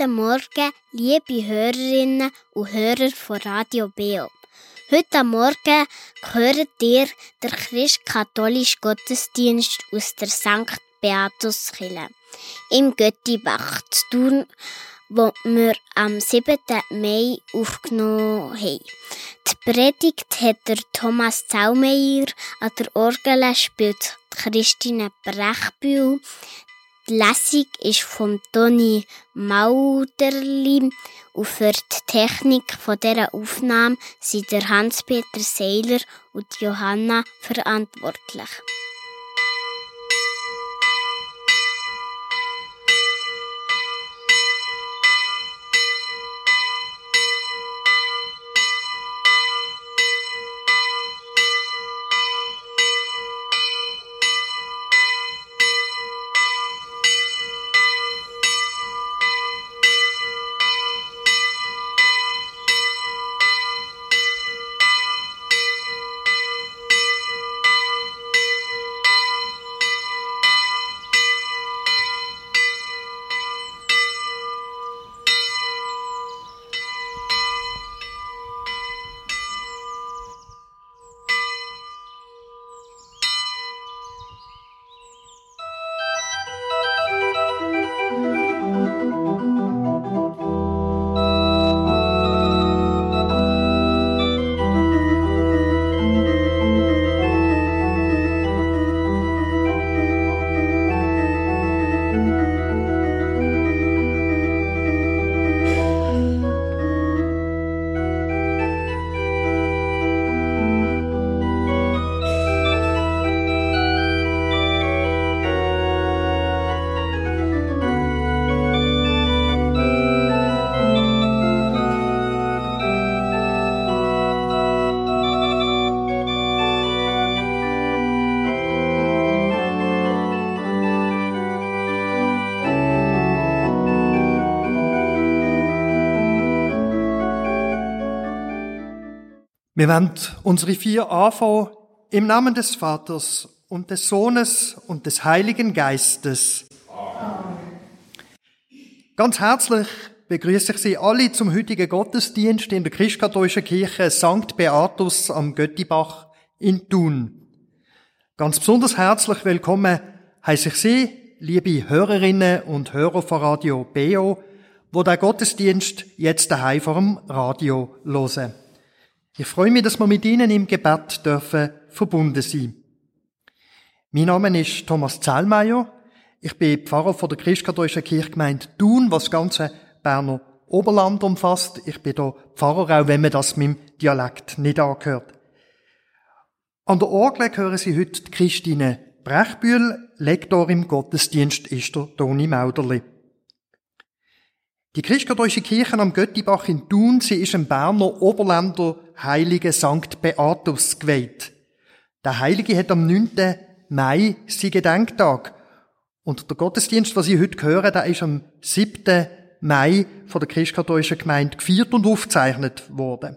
Guten Morgen, liebe Hörerinnen und Hörer von Radio Beo. Heute Morgen hört ihr den christ-katholischen Gottesdienst aus der St. Beatuskirche im Göttibach zu tun, wo wir am 7. Mai aufgenommen haben. Die Predigt hat der Thomas Zaumeier, an der Orgel spielt Christine Brechbühl, Lesung ist von Toni Mauderli und für die Technik von dieser Aufnahme sind Hans-Peter Seiler und Johanna verantwortlich. Wir werden unsere vier anfangen im Namen des Vaters und des Sohnes und des Heiligen Geistes. Amen. Ganz herzlich begrüße ich Sie alle zum heutigen Gottesdienst in der Christkatholischen Kirche St. Beatus am Göttibach in Thun. Ganz besonders herzlich willkommen heiße ich Sie, liebe Hörerinnen und Hörer von Radio Beo, wo der Gottesdienst jetzt daheim vor dem Radio hören. Ich freue mich, dass wir mit Ihnen im Gebet dürfen verbunden sein. Mein Name ist Thomas Zellmeier. Ich bin Pfarrer von der Christkatholischen Kirchgemeinde Thun, was das ganze Berner Oberland umfasst. Ich bin da Pfarrer, auch wenn man das mit dem Dialekt nicht angehört. An der Orgel hören Sie heute Christine Brechbühl, Lektor im Gottesdienst ist der Toni Mauderli. Die christkatholische Kirche am Göttibach in Thun, sie ist im Berner Oberländer Heiligen St. Beatus geweiht. Der Heilige hat am 9. Mai sein Gedenktag. Und der Gottesdienst, was Sie heute hören, der ist am 7. Mai von der christkatholischen Gemeinde gefeiert und aufgezeichnet worden.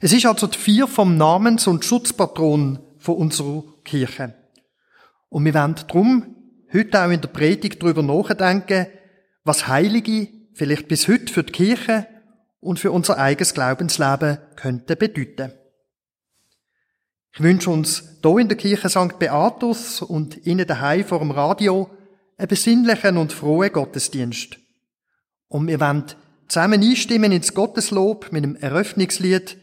Es ist also die vier vom Namens- und Schutzpatron von unserer Kirche. Und wir werden darum heute auch in der Predigt darüber nachdenken, was Heilige vielleicht bis heute für die Kirche und für unser eigenes Glaubensleben könnten bedeuten. Ich wünsche uns hier in der Kirche St. Beatus und Ihnen daheim vor dem Radio einen besinnlichen und frohen Gottesdienst. Und wir wollen zusammen einstimmen ins Gotteslob mit dem Eröffnungslied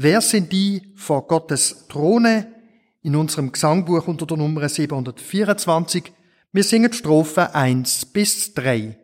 Wer sind die vor Gottes Throne? in unserem Gesangbuch unter der Nummer 724. Wir singen Strophe 1 bis 3.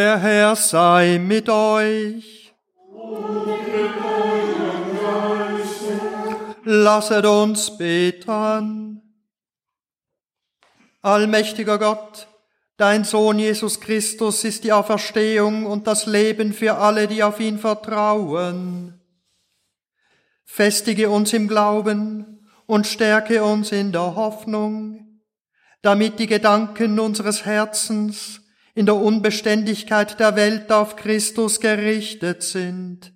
Der Herr sei mit euch. Lasset uns beten. Allmächtiger Gott, dein Sohn Jesus Christus ist die Auferstehung und das Leben für alle, die auf ihn vertrauen. Festige uns im Glauben und stärke uns in der Hoffnung, damit die Gedanken unseres Herzens in der Unbeständigkeit der Welt auf Christus gerichtet sind,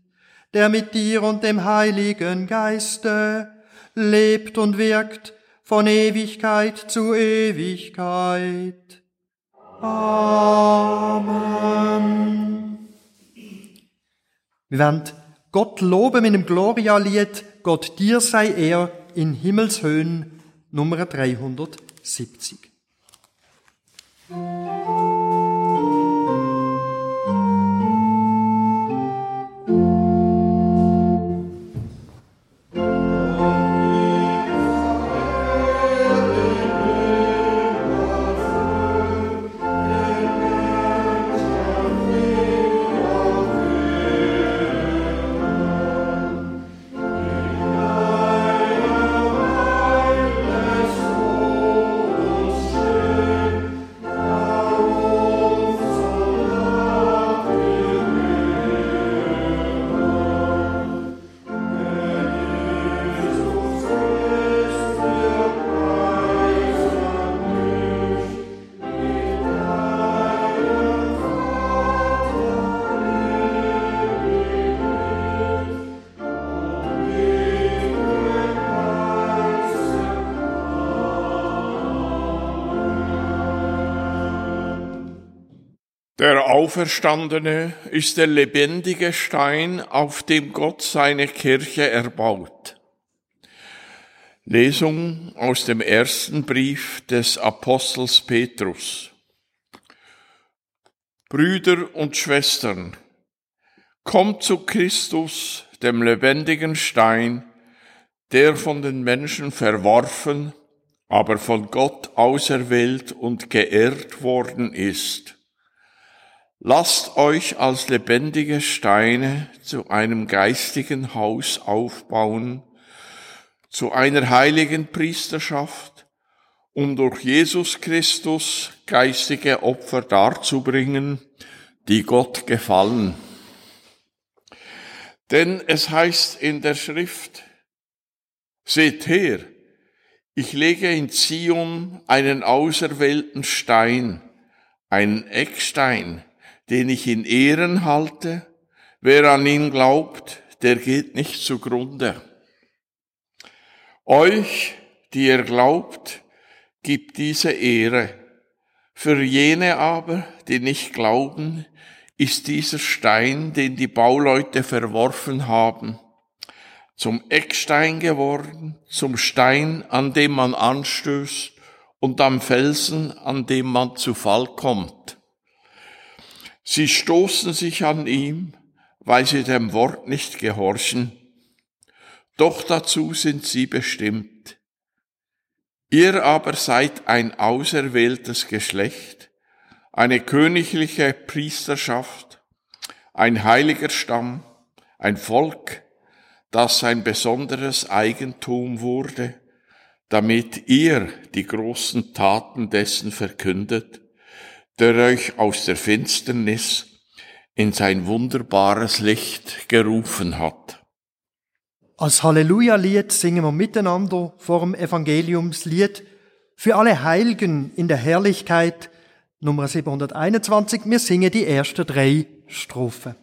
der mit dir und dem Heiligen Geiste lebt und wirkt von Ewigkeit zu Ewigkeit. Amen. Wir werden Gott loben mit dem Gloria-Lied Gott dir sei er in Himmelshöhen Nummer 370. Auferstandene ist der lebendige Stein, auf dem Gott seine Kirche erbaut. Lesung aus dem ersten Brief des Apostels Petrus. Brüder und Schwestern, kommt zu Christus, dem lebendigen Stein, der von den Menschen verworfen, aber von Gott auserwählt und geehrt worden ist. Lasst euch als lebendige Steine zu einem geistigen Haus aufbauen, zu einer heiligen Priesterschaft, um durch Jesus Christus geistige Opfer darzubringen, die Gott gefallen. Denn es heißt in der Schrift, seht her, ich lege in Zion einen auserwählten Stein, einen Eckstein, den ich in Ehren halte. Wer an ihn glaubt, der geht nicht zugrunde. Euch, die ihr glaubt, gibt diese Ehre. Für jene aber, die nicht glauben, ist dieser Stein, den die Bauleute verworfen haben, zum Eckstein geworden, zum Stein, an dem man anstößt und am Felsen, an dem man zu Fall kommt. Sie stoßen sich an ihm, weil sie dem Wort nicht gehorchen, doch dazu sind sie bestimmt. Ihr aber seid ein auserwähltes Geschlecht, eine königliche Priesterschaft, ein heiliger Stamm, ein Volk, das sein besonderes Eigentum wurde, damit ihr die großen Taten dessen verkündet, der euch aus der Finsternis in sein wunderbares Licht gerufen hat. Als Halleluja-Lied singen wir miteinander vor dem Evangeliumslied für alle Heiligen in der Herrlichkeit Nummer 721. Wir singen die ersten drei Strophen.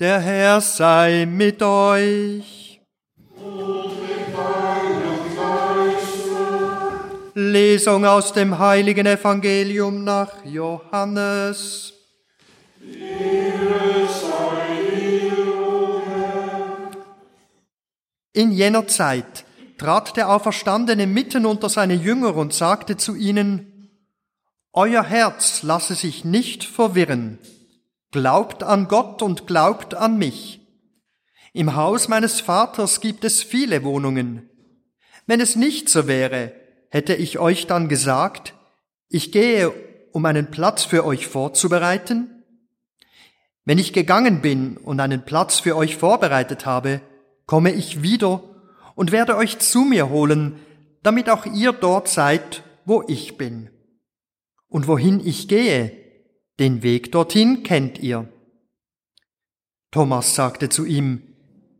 Der Herr sei mit euch. Lesung aus dem heiligen Evangelium nach Johannes. In jener Zeit trat der Auferstandene mitten unter seine Jünger und sagte zu ihnen, Euer Herz lasse sich nicht verwirren. Glaubt an Gott und glaubt an mich. Im Haus meines Vaters gibt es viele Wohnungen. Wenn es nicht so wäre, hätte ich euch dann gesagt, ich gehe, um einen Platz für euch vorzubereiten? Wenn ich gegangen bin und einen Platz für euch vorbereitet habe, komme ich wieder und werde euch zu mir holen, damit auch ihr dort seid, wo ich bin. Und wohin ich gehe, den Weg dorthin kennt ihr. Thomas sagte zu ihm,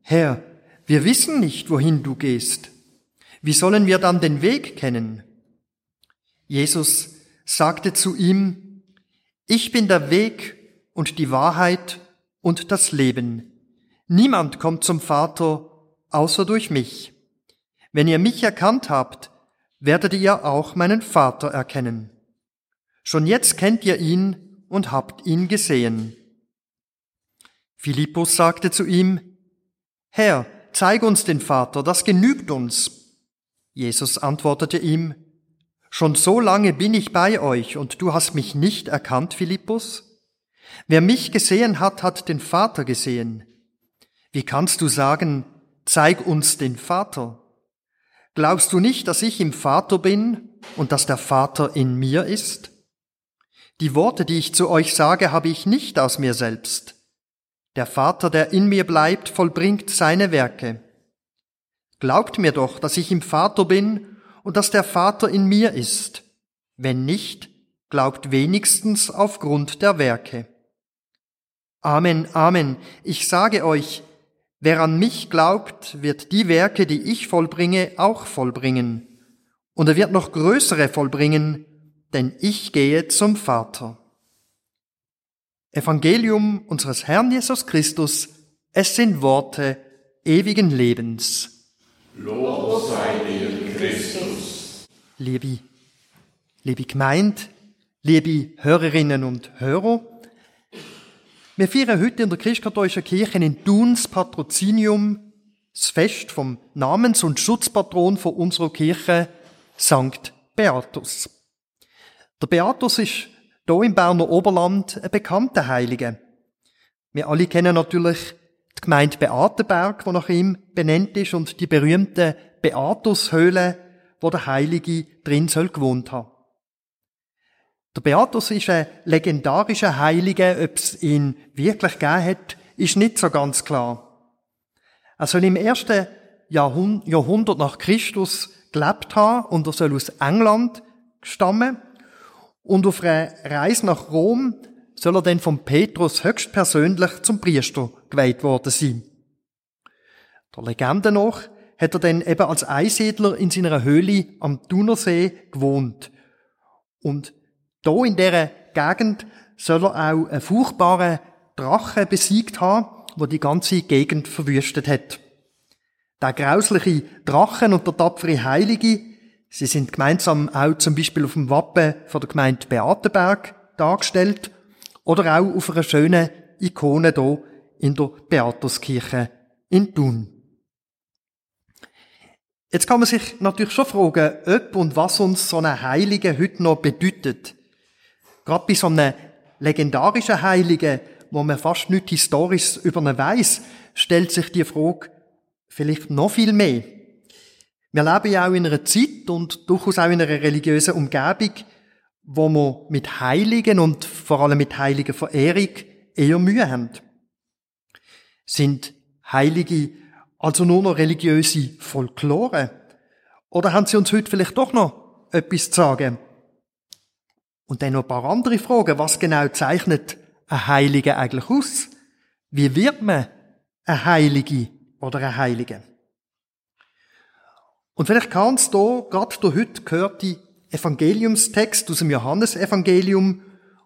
Herr, wir wissen nicht, wohin du gehst. Wie sollen wir dann den Weg kennen? Jesus sagte zu ihm, Ich bin der Weg und die Wahrheit und das Leben. Niemand kommt zum Vater außer durch mich. Wenn ihr mich erkannt habt, werdet ihr auch meinen Vater erkennen. Schon jetzt kennt ihr ihn und habt ihn gesehen. Philippus sagte zu ihm, Herr, zeig uns den Vater, das genügt uns. Jesus antwortete ihm, Schon so lange bin ich bei euch und du hast mich nicht erkannt, Philippus? Wer mich gesehen hat, hat den Vater gesehen. Wie kannst du sagen, zeig uns den Vater? Glaubst du nicht, dass ich im Vater bin und dass der Vater in mir ist? Die Worte, die ich zu euch sage, habe ich nicht aus mir selbst. Der Vater, der in mir bleibt, vollbringt seine Werke. Glaubt mir doch, dass ich im Vater bin und dass der Vater in mir ist. Wenn nicht, glaubt wenigstens aufgrund der Werke. Amen, Amen. Ich sage euch, Wer an mich glaubt, wird die Werke, die ich vollbringe, auch vollbringen. Und er wird noch größere vollbringen, denn ich gehe zum Vater. Evangelium unseres Herrn Jesus Christus, es sind Worte ewigen Lebens. Lob sei dir, Christus. Liebe, liebe Gemeinde, liebe Hörerinnen und Hörer, wir feiern heute in der christkatholischen Kirche in Thuns Patrozinium das Fest vom Namens- und Schutzpatron von unserer Kirche, St. Beatus. Der Beatus ist hier im Berner Oberland ein bekannter Heiliger. Wir alle kennen natürlich die Gemeinde Beatenberg, die nach ihm benannt ist, und die berühmte Beatushöhle, wo der Heilige drin soll gewohnt haben. Der Beatus ist ein legendarischer Heiliger, ob es ihn wirklich gegeben hat, ist nicht so ganz klar. Er soll im ersten Jahrhundert nach Christus gelebt haben und er soll aus England stammen. Und auf einer Reise nach Rom soll er dann von Petrus höchstpersönlich zum Priester geweiht worden sein. Der Legende nach hat er dann eben als Einsiedler in seiner Höhle am Thunersee gewohnt. Und da in dieser Gegend soll er auch einen furchtbaren Drachen besiegt haben, wo die ganze Gegend verwüstet hat. Der grausliche Drachen und der tapfere Heilige, sie sind gemeinsam auch zum Beispiel auf dem Wappen von der Gemeinde Beatenberg dargestellt oder auch auf einer schönen Ikone hier in der Beatuskirche in Thun. Jetzt kann man sich natürlich schon fragen, ob und was uns so eine Heilige heute noch bedeutet. Gerade bei so einem legendarischen Heiligen, wo man fast nichts Historisches über ihn weiss, stellt sich die Frage vielleicht noch viel mehr. Wir leben ja auch in einer Zeit und durchaus auch in einer religiösen Umgebung, wo wir mit Heiligen und vor allem mit heiliger Verehrung eher Mühe haben. Sind Heilige also nur noch religiöse Folklore? Oder haben sie uns heute vielleicht doch noch etwas zu sagen? Und dann noch ein paar andere Fragen. Was genau zeichnet ein Heiliger eigentlich aus? Wie wird man ein Heilige oder ein Heilige? Und vielleicht kann es da, gerade der heute gehörte Evangeliumstext aus dem Johannesevangelium,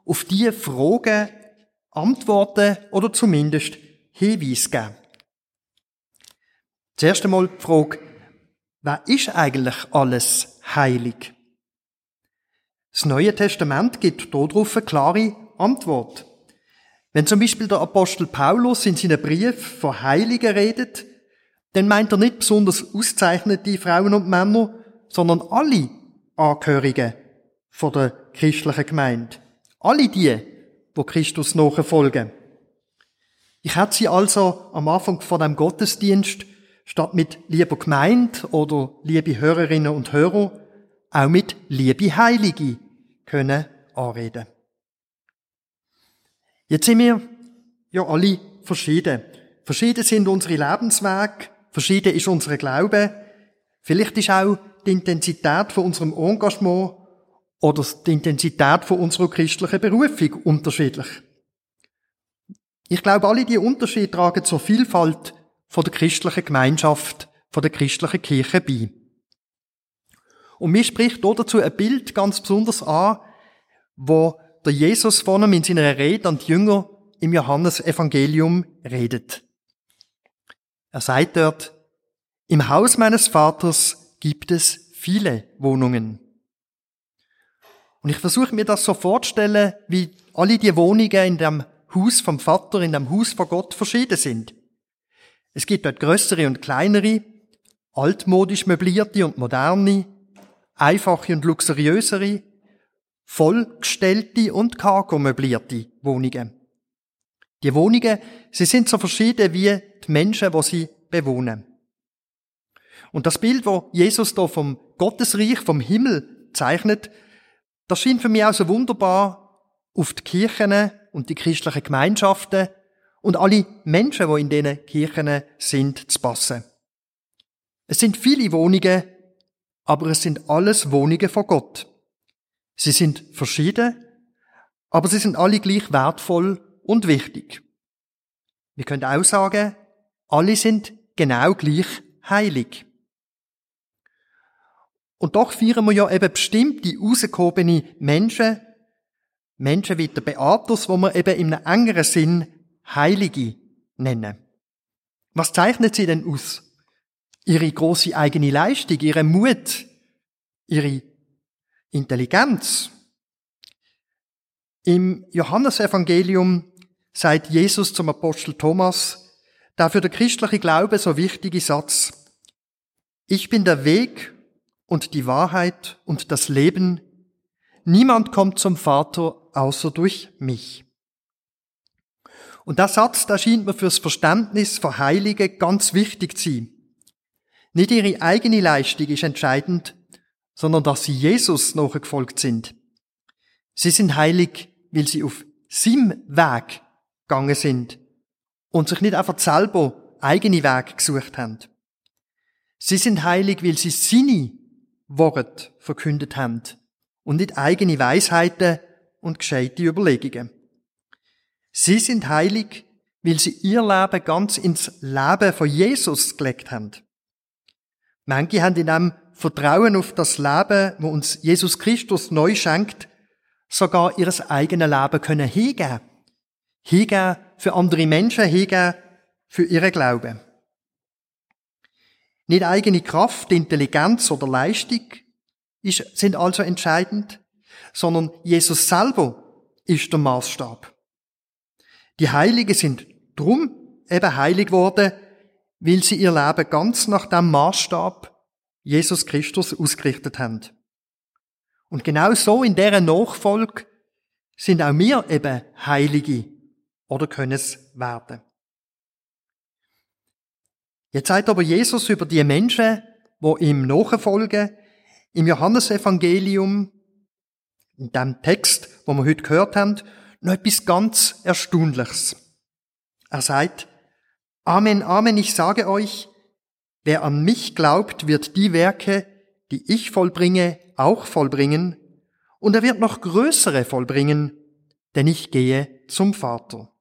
auf diese Fragen antworten oder zumindest Hinweise geben. Zuerst einmal die Frage, wer ist eigentlich alles heilig? Das Neue Testament gibt darauf eine klare Antwort. Wenn zum Beispiel der Apostel Paulus in seinem Brief von Heiligen redet, dann meint er nicht besonders auszeichnete Frauen und Männer, sondern alle Angehörigen von der christlichen Gemeinde. Alle die, wo Christus nachfolgen. Ich hätte sie also am Anfang von dem Gottesdienst statt mit lieber Gemeinde oder liebe Hörerinnen und Hörer auch mit liebe Heilige können anreden. Jetzt sind wir ja alle verschieden. Verschieden sind unsere Lebenswege, verschieden ist unser Glaube. Vielleicht ist auch die Intensität von unserem Engagement oder die Intensität von unserer christlichen Berufung unterschiedlich. Ich glaube, alle die Unterschiede tragen zur Vielfalt von der christlichen Gemeinschaft, von der christlichen Kirche bei. Und mir spricht dazu ein Bild ganz besonders an, wo der Jesus ihm in seiner Rede an die Jünger im Johannesevangelium redet. Er sagt dort, im Haus meines Vaters gibt es viele Wohnungen. Und ich versuche mir das so vorzustellen, wie alle die Wohnungen in dem Haus vom Vater, in dem Haus von Gott verschieden sind. Es gibt dort größere und kleinere, altmodisch möblierte und moderne, einfache und luxuriösere, vollgestellte und cargo möblierte Wohnungen. Die Wohnungen, sie sind so verschieden wie die Menschen, die sie bewohnen. Und das Bild, wo Jesus da vom Gottesreich, vom Himmel zeichnet, das scheint für mich auch so wunderbar auf die Kirchen und die christlichen Gemeinschaften und alle Menschen, die in diesen Kirchen sind, zu passen. Es sind viele Wohnungen, aber es sind alles Wohnungen von Gott. Sie sind verschieden, aber sie sind alle gleich wertvoll und wichtig. Wir können auch sagen, alle sind genau gleich heilig. Und doch feiern wir ja eben bestimmte rausgehobene Menschen, Menschen wie der Beatus, wo wir eben im engeren Sinn Heilige nennen. Was zeichnet sie denn aus? Ihre große eigene Leistung, ihre Mut, ihre Intelligenz. Im Johannesevangelium sagt Jesus zum Apostel Thomas, der für den christlichen Glaube so wichtige Satz, ich bin der Weg und die Wahrheit und das Leben, niemand kommt zum Vater außer durch mich. Und der Satz, der scheint mir fürs Verständnis von Heiligen ganz wichtig zu sein. Nicht ihre eigene Leistung ist entscheidend, sondern dass sie Jesus nachgefolgt sind. Sie sind heilig, weil sie auf seinem Weg gegangen sind und sich nicht einfach selber eigene Wege gesucht haben. Sie sind heilig, weil sie seine Worte verkündet haben und nicht eigene Weisheiten und gescheite Überlegungen. Sie sind heilig, weil sie ihr Leben ganz ins Leben von Jesus gelegt haben. Manche haben in einem Vertrauen auf das Leben, wo uns Jesus Christus neu schenkt, sogar ihres eigenen Leben können hingeben. Hingeben für andere Menschen, hingeben für ihre Glauben. Nicht eigene Kraft, Intelligenz oder Leistung ist, sind also entscheidend, sondern Jesus selber ist der Maßstab. Die Heiligen sind drum eben heilig worden, weil sie ihr Leben ganz nach dem Maßstab Jesus Christus ausgerichtet haben. Und genau so in deren Nachfolge sind auch wir eben Heilige oder können es werden. Jetzt sagt aber Jesus über die Menschen, wo ihm nachfolgen, im Johannesevangelium, in dem Text, wo wir heute gehört haben, noch etwas ganz Erstaunliches. Er sagt, Amen, Amen, ich sage euch, Wer an mich glaubt, wird die Werke, die ich vollbringe, auch vollbringen, und er wird noch größere vollbringen, denn ich gehe zum Vater.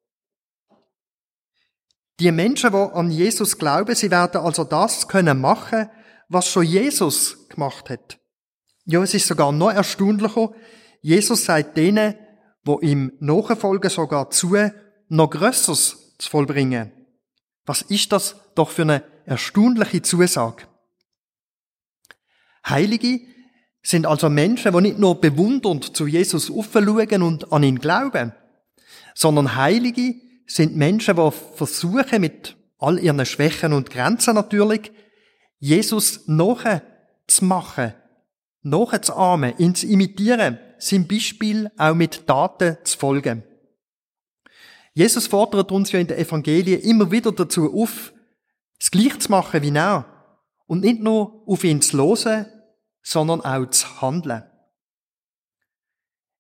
Die Menschen, die an Jesus glauben, sie werden also das können machen, was schon Jesus gemacht hat. Ja, es ist sogar noch erstaunlicher. Jesus sagt denen, wo ihm nachfolgen, sogar zu, noch Größeres zu vollbringen, Was ist das doch für eine erstaunliche Zusage? Heilige sind also Menschen, die nicht nur bewundernd zu Jesus aufschauen und an ihn glauben, sondern Heilige sind Menschen, die versuchen, mit all ihren Schwächen und Grenzen natürlich, Jesus nachzumachen, nachzuahmen, ihn zu imitieren, sein Beispiel auch mit Taten zu folgen. Jesus fordert uns ja in den Evangelien immer wieder dazu auf, das Gleiche zu machen wie er. Und nicht nur auf ihn zu hören, sondern auch zu handeln.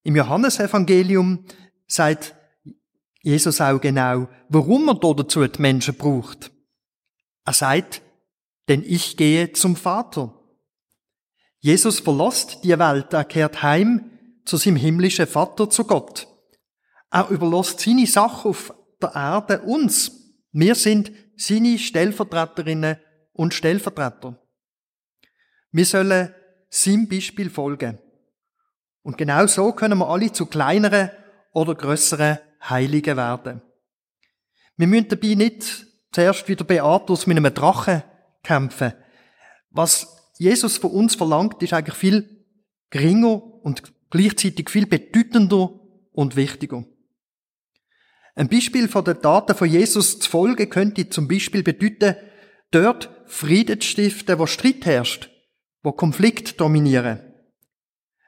Im Johannesevangelium sagt Jesus auch genau, warum er dazu die Menschen braucht. Er sagt, denn ich gehe zum Vater. Jesus verlässt die Welt, er kehrt heim zu seinem himmlischen Vater, zu Gott. Er überlässt seine Sache auf der Erde uns. Wir sind seine Stellvertreterinnen und Stellvertreter. Wir sollen seinem Beispiel folgen. Und genau so können wir alle zu kleineren oder größeren Heiligen werden. Wir müssen dabei nicht zuerst wieder Beatus mit einem Drachen kämpfen. Was Jesus von uns verlangt, ist eigentlich viel geringer und gleichzeitig viel bedeutender und wichtiger. Ein Beispiel von den Taten von Jesus zu folgen könnte zum Beispiel bedeuten, dort Frieden zu stiften, wo Streit herrscht, wo Konflikt dominieren.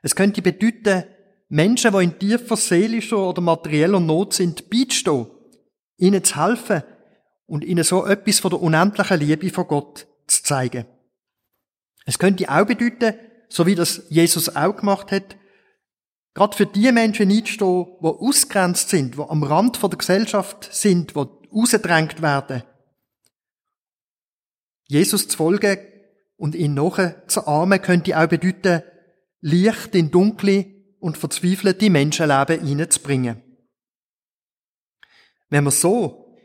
Es könnte bedeuten, Menschen, die in tiefer seelischer oder materieller Not sind, beizustehen, ihnen zu helfen und ihnen so etwas von der unendlichen Liebe von Gott zu zeigen. Es könnte auch bedeuten, so wie das Jesus auch gemacht hat, Gerade für die Menschen einzustehen, die ausgrenzt sind, die am Rand der Gesellschaft sind, die rausgedrängt werden. Jesus zu folgen und ihn nachher zu armen, könnte auch bedeuten, Licht in dunkle und verzweifelte Menschenleben hineinzubringen. Wenn wir so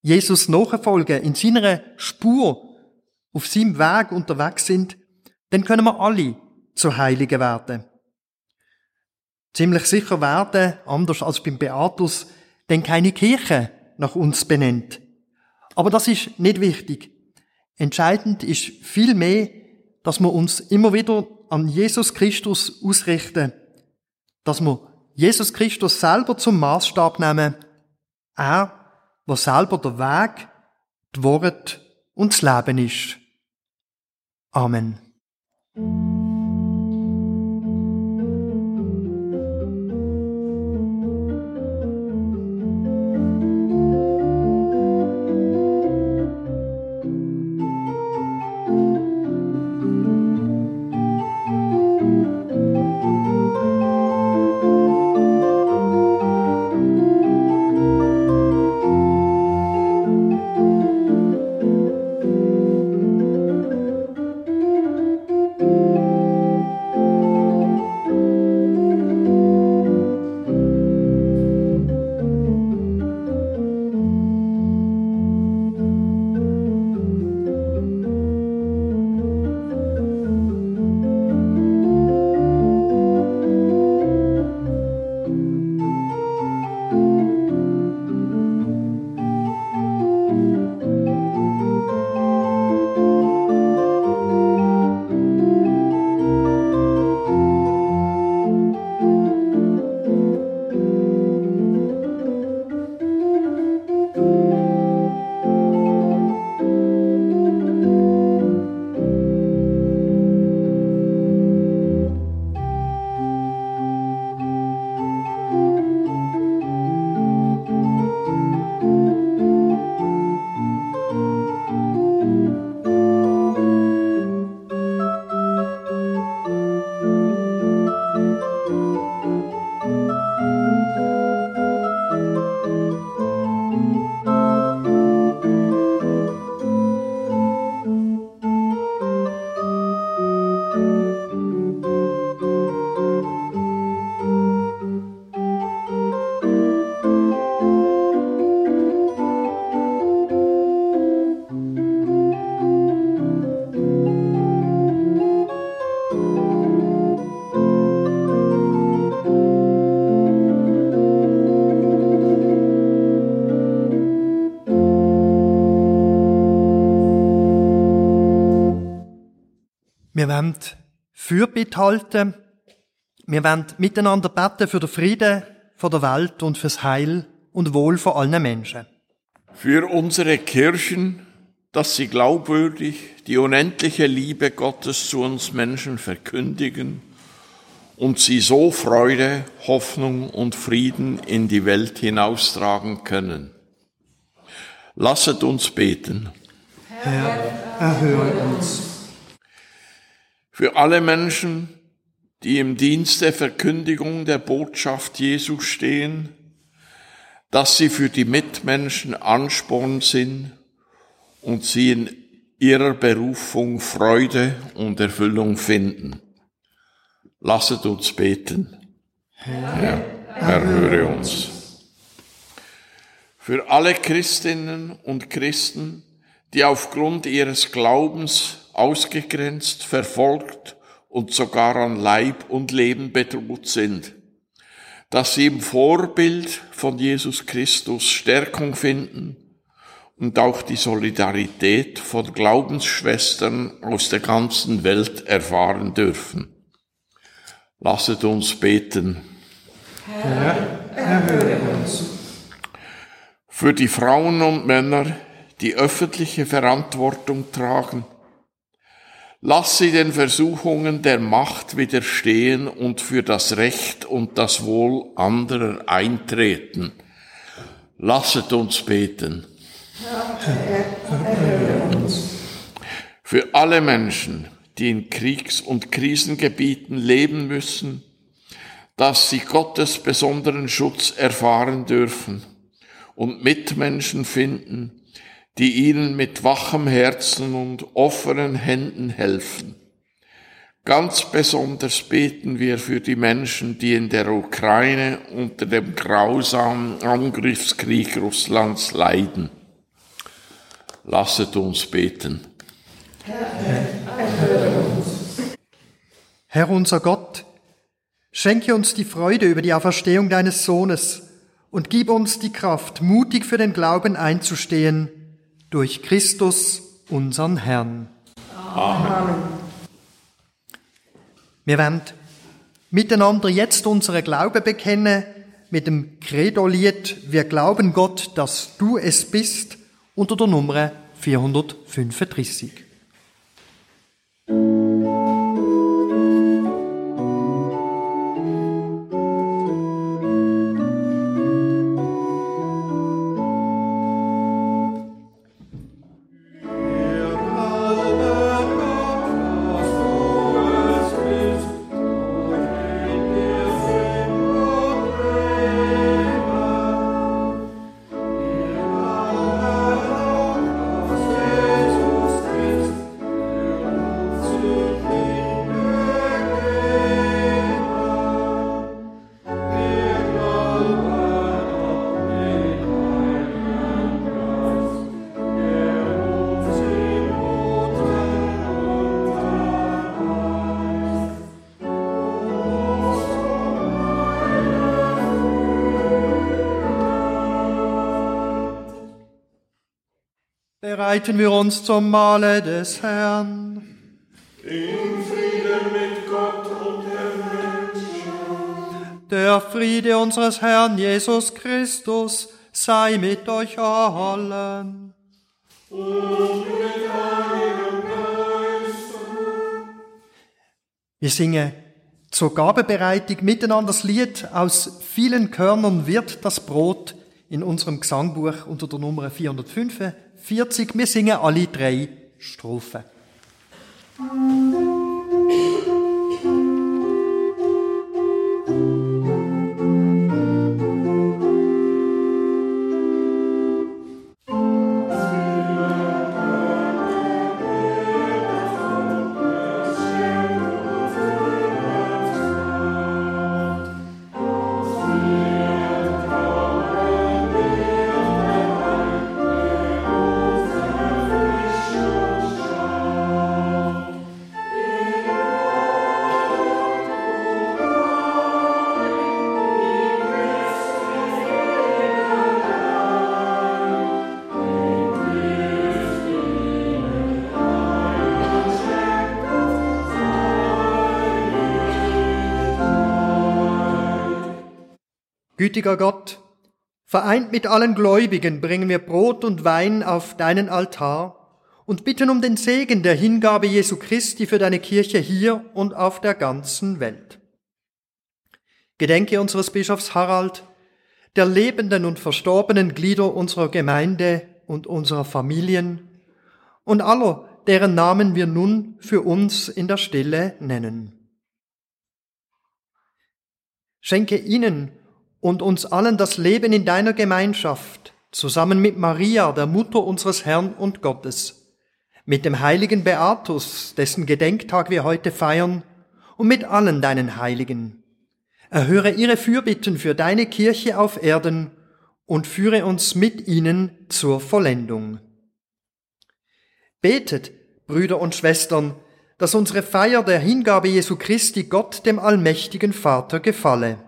Jesus nachfolgen, in seiner Spur, auf seinem Weg unterwegs sind, dann können wir alle zu Heiligen werden ziemlich sicher werden, anders als beim Beatus, denn keine Kirche nach uns benennt. Aber das ist nicht wichtig. Entscheidend ist vielmehr, dass wir uns immer wieder an Jesus Christus ausrichten, dass wir Jesus Christus selber zum Maßstab nehmen, er, wo selber der Weg, die Wort und das Leben ist. Amen. Wir wollen Fürbitte halten. Wir wollen miteinander beten für den Frieden von der Welt und fürs Heil und Wohl von allen Menschen. Für unsere Kirchen, dass sie glaubwürdig die unendliche Liebe Gottes zu uns Menschen verkündigen und sie so Freude, Hoffnung und Frieden in die Welt hinaustragen können. Lasset uns beten. Herr, erhöre uns. Für alle Menschen, die im Dienst der Verkündigung der Botschaft Jesu stehen, dass sie für die Mitmenschen Ansporn sind und sie in ihrer Berufung Freude und Erfüllung finden. Lasset uns beten. Herr, erhöre uns. Für alle Christinnen und Christen, die aufgrund ihres Glaubens ausgegrenzt, verfolgt und sogar an Leib und Leben bedroht sind, dass sie im Vorbild von Jesus Christus Stärkung finden und auch die Solidarität von Glaubensschwestern aus der ganzen Welt erfahren dürfen. Lasset uns beten. Herr, erhöre uns. Für die Frauen und Männer, die öffentliche Verantwortung tragen, Lass sie den Versuchungen der Macht widerstehen und für das Recht und das Wohl anderer eintreten. Lasset uns beten. Für alle Menschen, die in Kriegs- und Krisengebieten leben müssen, dass sie Gottes besonderen Schutz erfahren dürfen und Mitmenschen finden, die ihnen mit wachem Herzen und offenen Händen helfen. Ganz besonders beten wir für die Menschen, die in der Ukraine unter dem grausamen Angriffskrieg Russlands leiden. Lasset uns beten. Herr unser Gott, schenke uns die Freude über die Auferstehung deines Sohnes und gib uns die Kraft, mutig für den Glauben einzustehen durch Christus, unseren Herrn. Amen. Wir werden miteinander jetzt unsere Glaube bekennen mit dem Credo-Lied Wir glauben Gott, dass du es bist unter der Nummer 435. Bereiten wir uns zum Mahle des Herrn. In Frieden mit Gott und den Menschen. Der Friede unseres Herrn Jesus Christus sei mit euch allen. Und mit deinem Geist. Wir singen zur Gabebereitung miteinander das Lied Aus vielen Körnern wird das Brot in unserem Gesangbuch unter der Nummer 445. Wir singen alle drei Strophen. Gütiger Gott, vereint mit allen Gläubigen bringen wir Brot und Wein auf deinen Altar und bitten um den Segen der Hingabe Jesu Christi für deine Kirche hier und auf der ganzen Welt. Gedenke unseres Bischofs Harald, der lebenden und verstorbenen Glieder unserer Gemeinde und unserer Familien und aller, deren Namen wir nun für uns in der Stille nennen. Schenke ihnen und uns allen das Leben in deiner Gemeinschaft, zusammen mit Maria, der Mutter unseres Herrn und Gottes, mit dem heiligen Beatus, dessen Gedenktag wir heute feiern, und mit allen deinen Heiligen. Erhöre ihre Fürbitten für deine Kirche auf Erden und führe uns mit ihnen zur Vollendung. Betet, Brüder und Schwestern, dass unsere Feier der Hingabe Jesu Christi Gott, dem allmächtigen Vater, gefalle.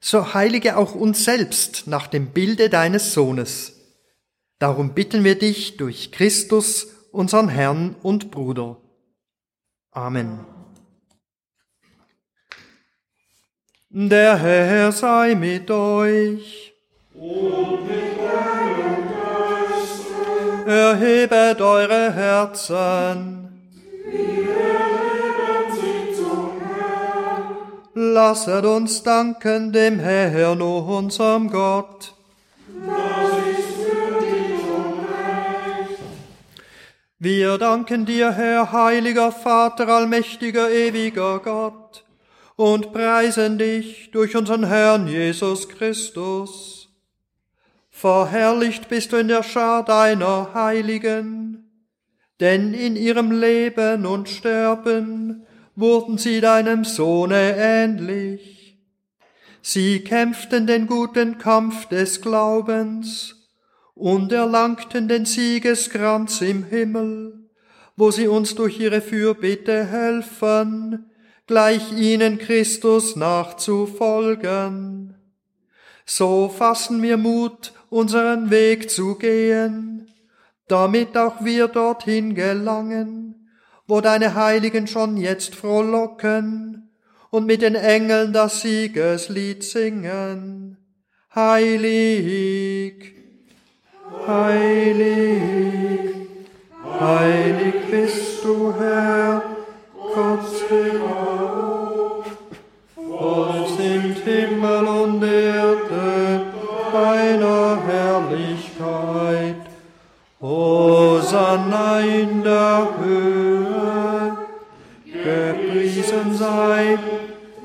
so heilige auch uns selbst nach dem Bilde deines Sohnes. Darum bitten wir dich durch Christus, unseren Herrn und Bruder. Amen. Der Herr sei mit euch. Und mit deinem Geist. Erhebet eure Herzen. Lasset uns danken dem Herrn, unserem Gott. Wir danken dir, Herr, heiliger Vater, allmächtiger, ewiger Gott, und preisen dich durch unseren Herrn Jesus Christus. Verherrlicht bist du in der Schar deiner Heiligen, denn in ihrem Leben und Sterben wurden sie deinem Sohne ähnlich. Sie kämpften den guten Kampf des Glaubens und erlangten den Siegeskranz im Himmel, wo sie uns durch ihre Fürbitte helfen, gleich ihnen Christus nachzufolgen. So fassen wir Mut, unseren Weg zu gehen, damit auch wir dorthin gelangen, wo deine Heiligen schon jetzt frohlocken und mit den Engeln das Siegeslied singen. Heilig, heilig, heilig bist du, Herr, Gott auf, uns im Himmel und Erde deiner Hosanna in der Höhe, gepriesen sei,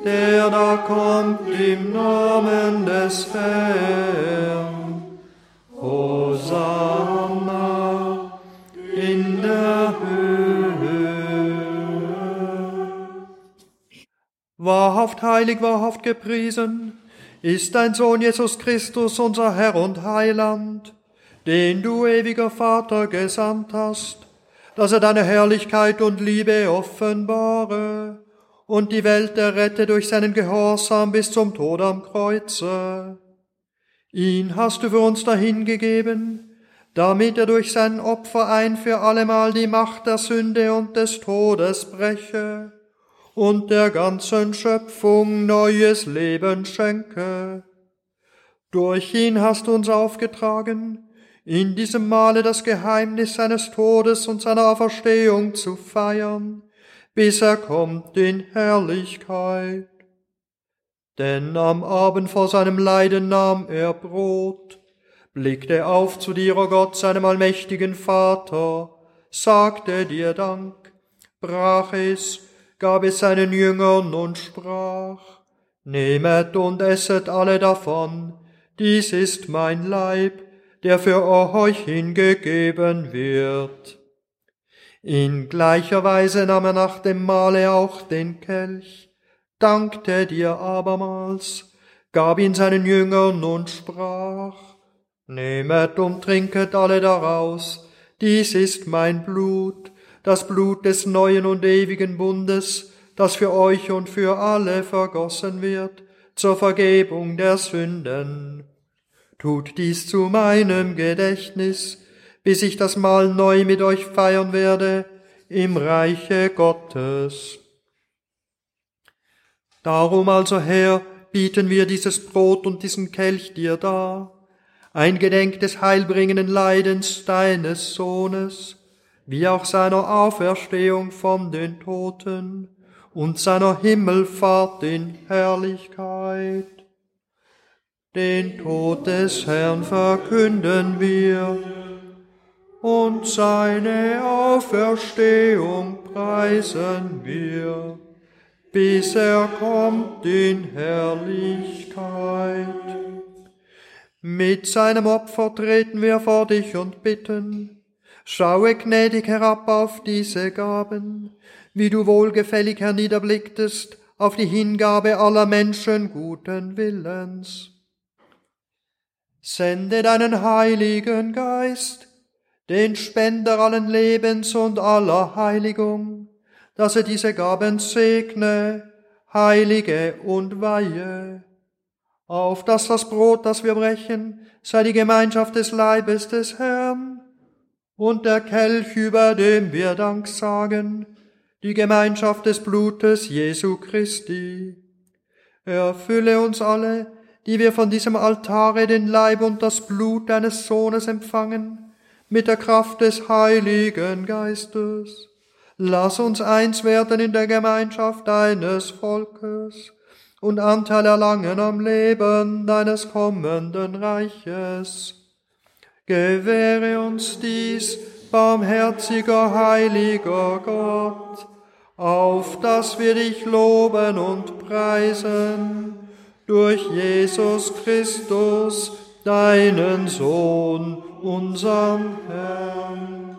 der da kommt im Namen des Herrn. Hosanna in der Höhe. Wahrhaft heilig, wahrhaft gepriesen ist dein Sohn Jesus Christus, unser Herr und Heiland den du, ewiger Vater, gesandt hast, dass er deine Herrlichkeit und Liebe offenbare und die Welt errette durch seinen Gehorsam bis zum Tod am Kreuze. Ihn hast du für uns dahingegeben, damit er durch sein Opfer ein für allemal die Macht der Sünde und des Todes breche und der ganzen Schöpfung neues Leben schenke. Durch ihn hast du uns aufgetragen, in diesem Male das Geheimnis seines Todes und seiner Auferstehung zu feiern, bis er kommt in Herrlichkeit. Denn am Abend vor seinem Leiden nahm er Brot, blickte auf zu dir, o Gott, seinem allmächtigen Vater, sagte dir Dank, brach es, gab es seinen Jüngern und sprach, Nehmet und esset alle davon, dies ist mein Leib, der für euch hingegeben wird. In gleicher Weise nahm er nach dem Mahle auch den Kelch, dankte dir abermals, gab ihn seinen Jüngern und sprach, Nehmet und trinket alle daraus, dies ist mein Blut, das Blut des neuen und ewigen Bundes, das für euch und für alle vergossen wird, zur Vergebung der Sünden. Tut dies zu meinem Gedächtnis, bis ich das Mahl neu mit euch feiern werde im Reiche Gottes. Darum also, Herr, bieten wir dieses Brot und diesen Kelch dir dar, ein Gedenk des heilbringenden Leidens deines Sohnes, wie auch seiner Auferstehung von den Toten und seiner Himmelfahrt in Herrlichkeit. Den Tod des Herrn verkünden wir und seine Auferstehung preisen wir, bis er kommt in Herrlichkeit. Mit seinem Opfer treten wir vor dich und bitten, schaue gnädig herab auf diese Gaben, wie du wohlgefällig herniederblicktest auf die Hingabe aller Menschen guten Willens. Sende deinen Heiligen Geist, den Spender allen Lebens und aller Heiligung, dass er diese Gaben segne, heilige und weihe auf dass das Brot, das wir brechen, sei die Gemeinschaft des Leibes des Herrn und der Kelch, über dem wir Dank sagen, die Gemeinschaft des Blutes Jesu Christi. Erfülle uns alle, die wir von diesem Altare den Leib und das Blut deines Sohnes empfangen, mit der Kraft des Heiligen Geistes. Lass uns eins werden in der Gemeinschaft deines Volkes und Anteil erlangen am Leben deines kommenden Reiches. Gewähre uns dies, barmherziger, heiliger Gott, auf dass wir dich loben und preisen, durch Jesus Christus, deinen Sohn, unseren Herrn.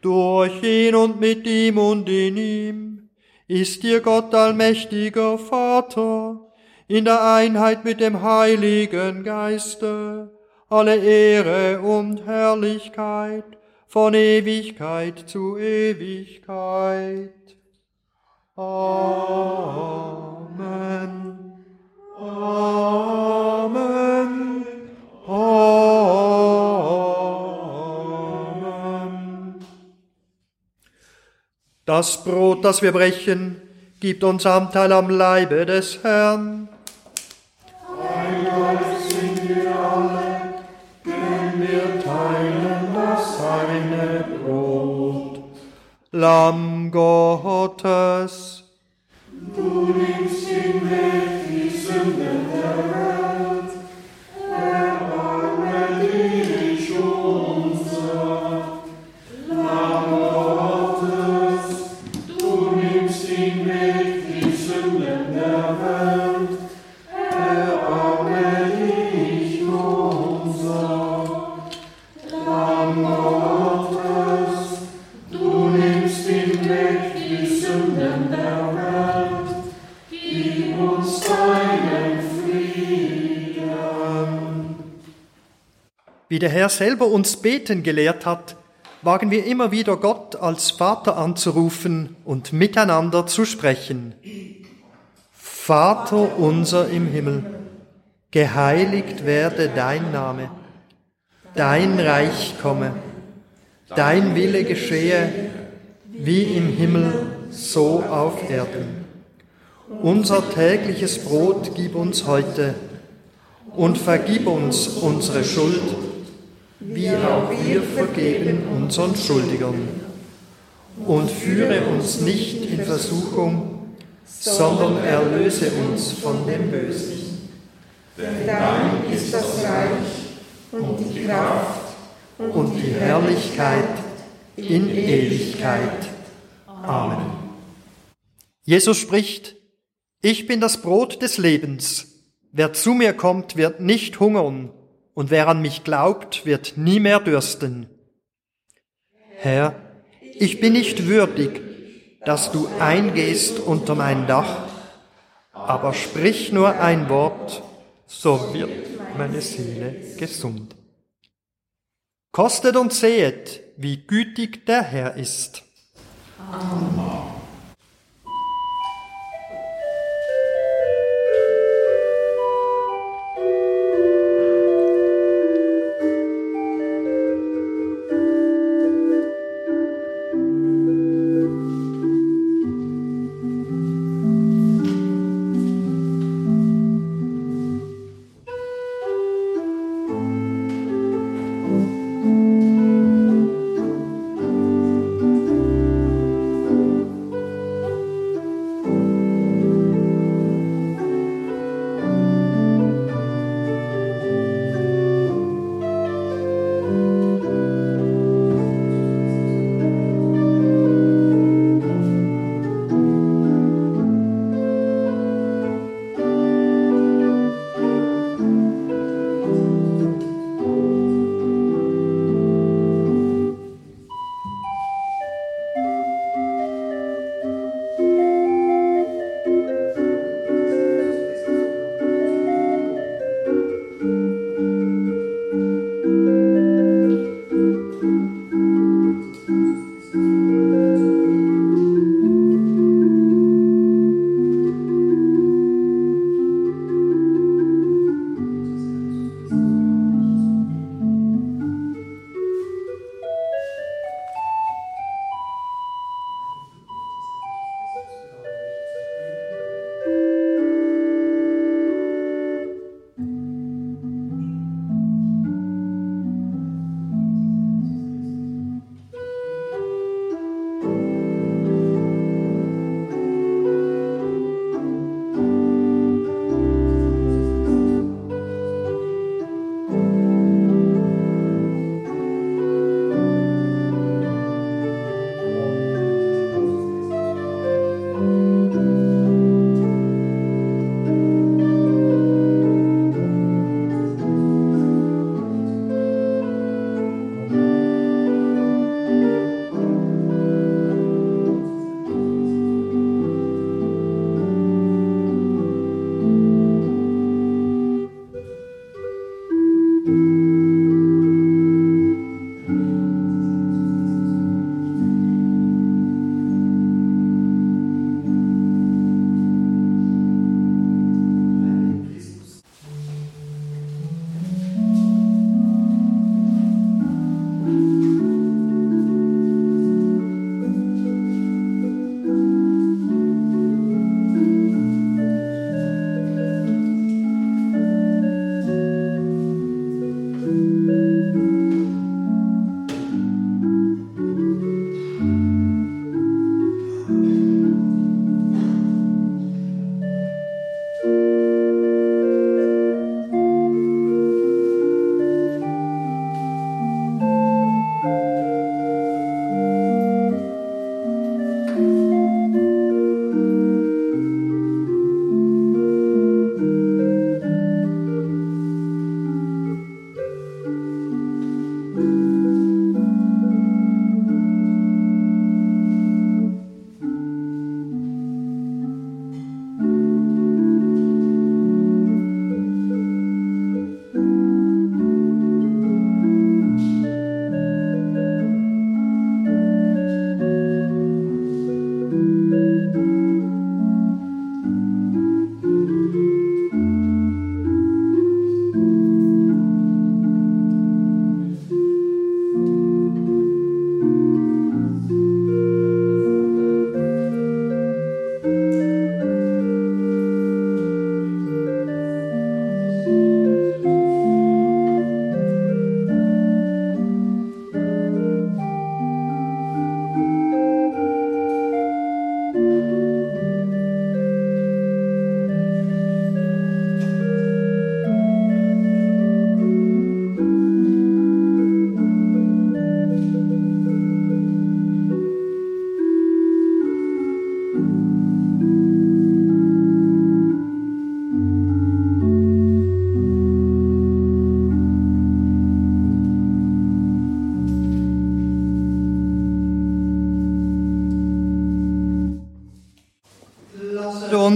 Durch ihn und mit ihm und in ihm ist dir Gott allmächtiger Vater, in der Einheit mit dem Heiligen Geiste, alle Ehre und Herrlichkeit von Ewigkeit zu Ewigkeit. Amen. Amen. Das Brot, das wir brechen, gibt uns Anteil am Leibe des Herrn. Ein sind wir alle, denn wir teilen das eine Brot. Lamm Gottes, du nimmst hinweg die Sünden der Welt. Wie der Herr selber uns beten gelehrt hat, wagen wir immer wieder Gott als Vater anzurufen und miteinander zu sprechen. Vater unser im Himmel, geheiligt werde dein Name, dein Reich komme, dein Wille geschehe, wie im Himmel, so auf Erden. Unser tägliches Brot gib uns heute und vergib uns unsere Schuld, wie auch wir vergeben unseren Schuldigern. Und führe uns nicht in Versuchung, sondern erlöse uns von dem Bösen. Denn dein ist das Reich und die Kraft und die Herrlichkeit in Ewigkeit. Amen. Jesus spricht, ich bin das Brot des Lebens. Wer zu mir kommt, wird nicht hungern und wer an mich glaubt, wird nie mehr dürsten. Herr, ich bin nicht würdig, dass du eingehst unter mein Dach, aber sprich nur ein Wort, so wird meine Seele gesund. Kostet und sehet, wie gütig der Herr ist. Amen.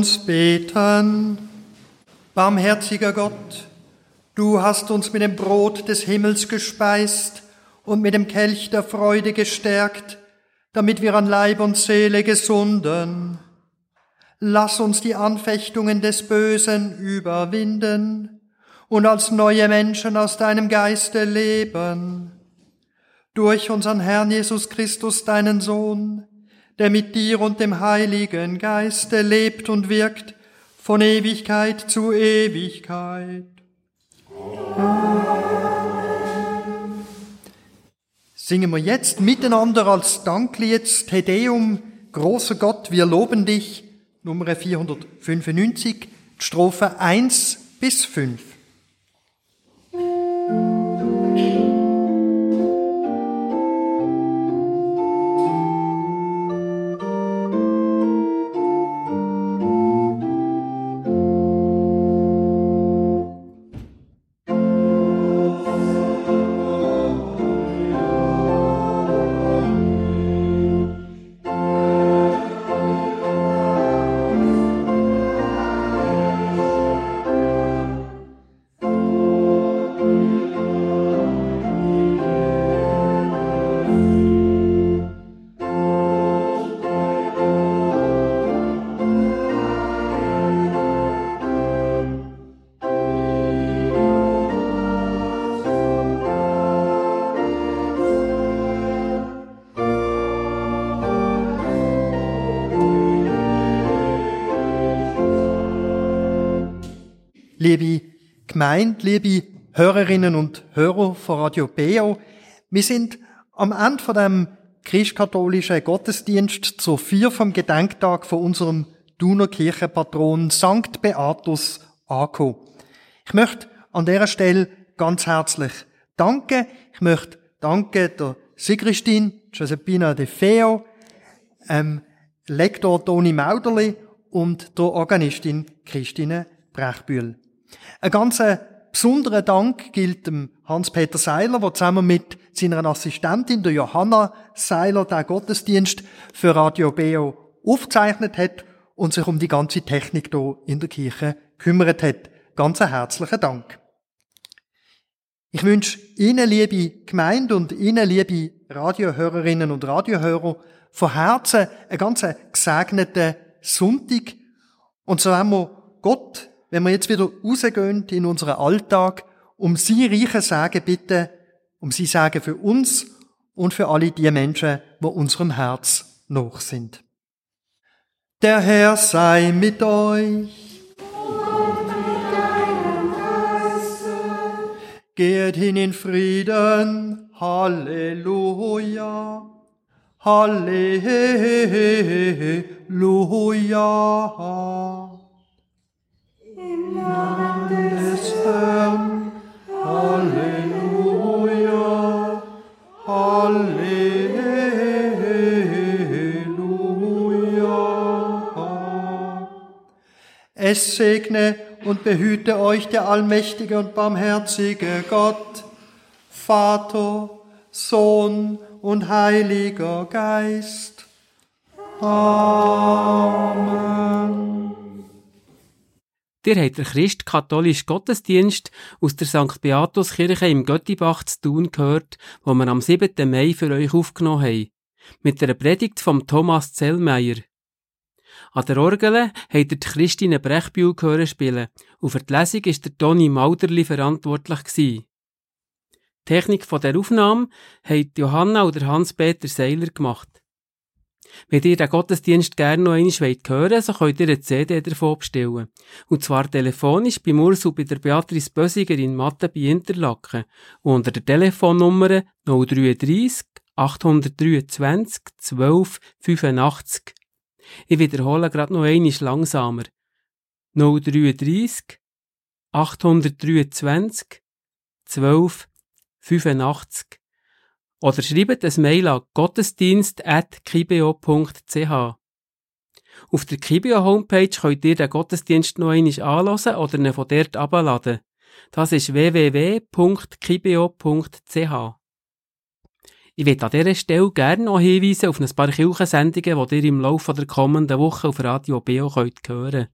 Uns beten. Barmherziger Gott, Du hast uns mit dem Brot des Himmels gespeist und mit dem Kelch der Freude gestärkt, damit wir an Leib und Seele gesunden. Lass uns die Anfechtungen des Bösen überwinden und als neue Menschen aus deinem Geiste leben. Durch unseren Herrn Jesus Christus, deinen Sohn, der mit dir und dem Heiligen Geiste lebt und wirkt von Ewigkeit zu Ewigkeit. Singen wir jetzt miteinander als Danklied Tedeum, großer Gott, wir loben dich, Nummer 495, Strophe 1 bis 5. liebe Gemeinde, liebe Hörerinnen und Hörer von Radio Beo. Wir sind am Ende von dem christkatholischen Gottesdienst zur Vier vom Gedenktag von unserem Thuner Kirchenpatron St. Beatus angekommen. Ich möchte an dieser Stelle ganz herzlich danken. Ich möchte danken der Sigristin Giuseppina De Feo, ähm, Lektor Toni Mauderli und der Organistin Christine Brechbühl. Ein ganz besonderer Dank gilt dem Hans-Peter Seiler, der zusammen mit seiner Assistentin, der Johanna Seiler, den Gottesdienst für Radio Beo aufgezeichnet hat und sich um die ganze Technik hier in der Kirche kümmert hat. Ganz herzlichen Dank. Ich wünsche Ihnen, liebe Gemeinde und Ihnen, liebe Radiohörerinnen und Radiohörer, von Herzen einen ganz gesegneten Sonntag. Und so haben wir Gott wenn wir jetzt wieder rausgehen in unseren Alltag, um Sie reiche Sagen bitten, um Sie Sagen für uns und für alle die Menschen, wo unserem Herz noch sind. Der Herr sei mit euch. Geht hin in Frieden. Halleluja. Halleluja. Namen des Herrn. Halleluja. Halleluja. Es segne und behüte euch der allmächtige und barmherzige Gott, Vater, Sohn und Heiliger Geist. Amen. Ihr habt den christkatholischen Gottesdienst aus der St. Beatus Kirche im Göttibach zu tun gehört, wo wir am 7. Mai für euch aufgenommen haben. Mit der Predigt vom Thomas Zellmeier. An der Orgel habt ihr die Christine Brechbühl gehört spielen und für die Lesung ist der Toni Mauderli verantwortlich. Die Technik von der Aufnahme haben Johanna oder Hans-Peter Seiler gemacht. Wenn ihr den Gottesdienst gerne noch einmal hören so könnt ihr eine CD davon bestellen. Und zwar telefonisch bei Mursu bei der Beatrice Bösiger in Mathe bei Interlaken unter der Telefonnummer 033 823 12 85. Ich wiederhole gerade noch einmal langsamer. 033 823 12 85. Oder schreibt ein Mail an gottesdienst.kibio.ch. Auf der Kibio Homepage könnt ihr den Gottesdienst noch einmal anhören oder ihn von dort abladen. Das ist www.kibio.ch. Ich möchte an dieser Stelle gerne noch hinweisen auf ein paar Kirchensendungen, die ihr im Laufe der kommenden Woche auf Radio Beo könnt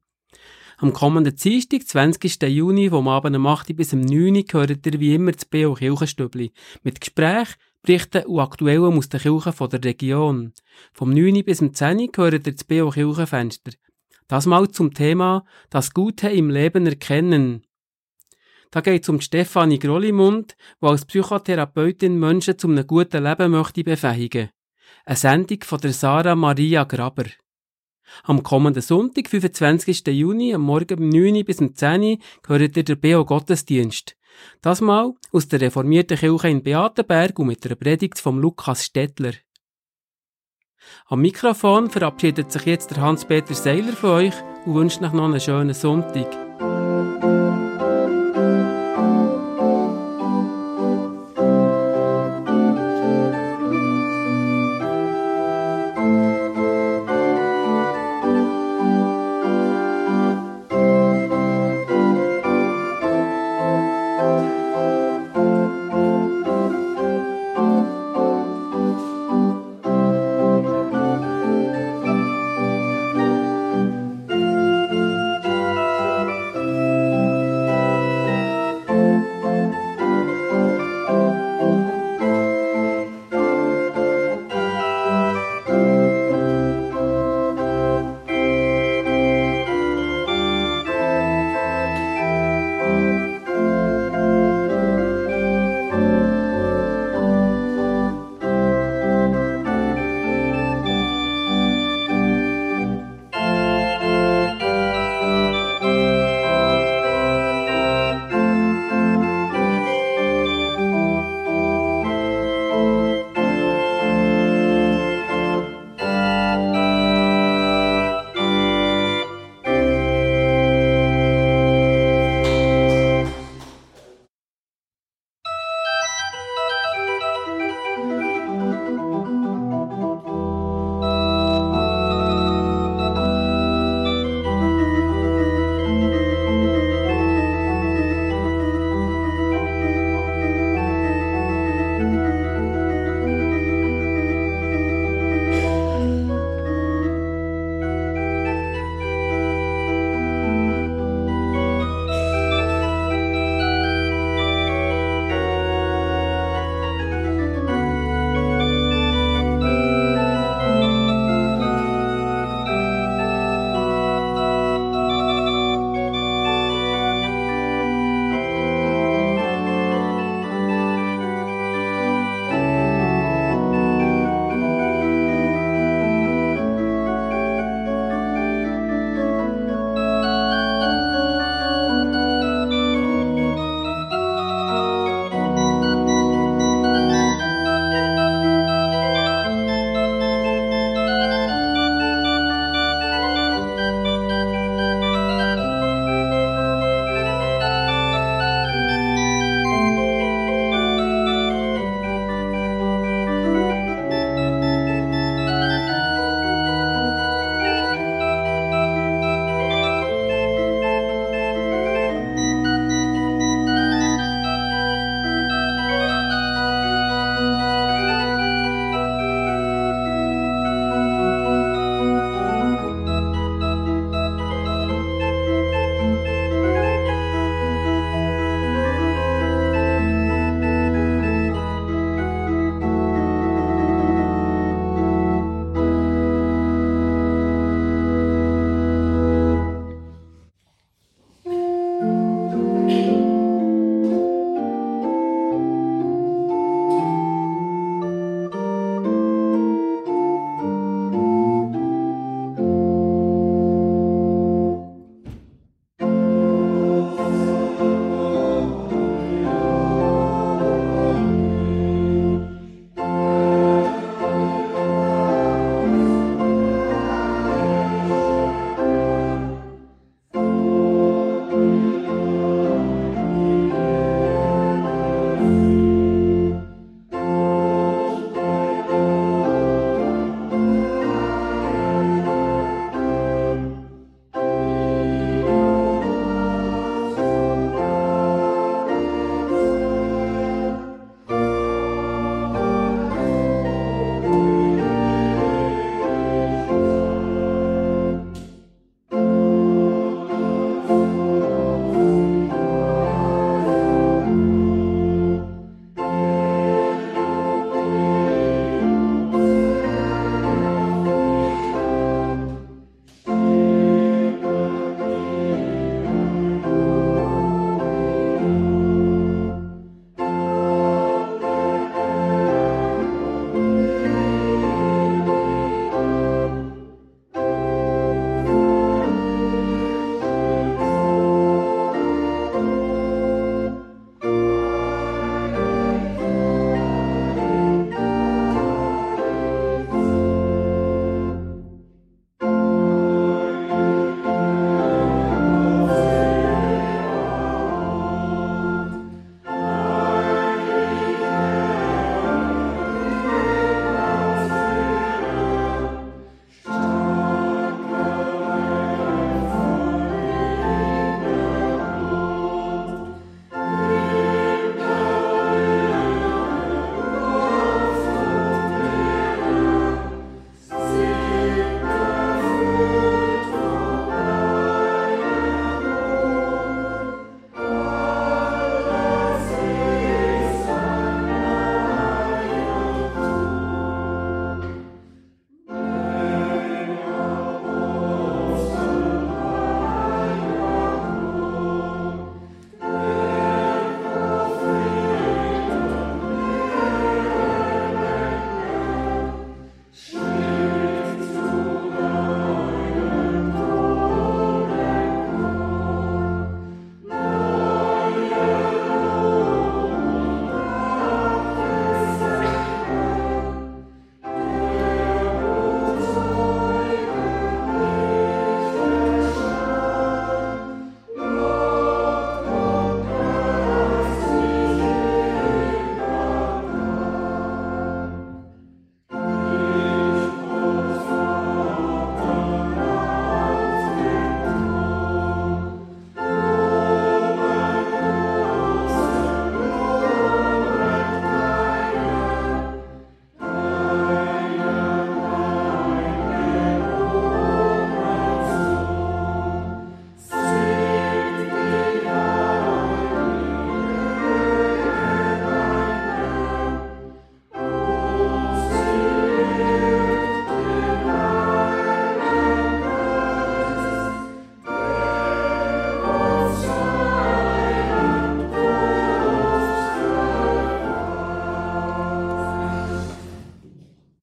Am kommenden Dienstag, 20. Juni, vom Abend um 8 bis um 9 Uhr, hört ihr wie immer das B.O. Kirchenstübli. Mit Gesprächen, Berichten und Aktuellem aus den Kirchen der Region. Vom 9 bis um 10 Uhr hört ihr das B.O. Kirchenfenster. Das mal zum Thema das Gute im Leben erkennen. Da geht es um Stefanie Grollimund, die als Psychotherapeutin Menschen zu einem guten Leben möchte befähigen. Eine Sendung von der Sarah Maria Graber. Am kommenden Sonntag, 25. Juni, am Morgen um 9 bis um 10 Uhr, gehört ihr der BO Gottesdienst. Das mal aus der reformierten Kirche in Beatenberg und mit der Predigt vom Lukas Stettler. Am Mikrofon verabschiedet sich jetzt der Hans-Peter Seiler von euch und wünscht euch noch einen schönen Sonntag.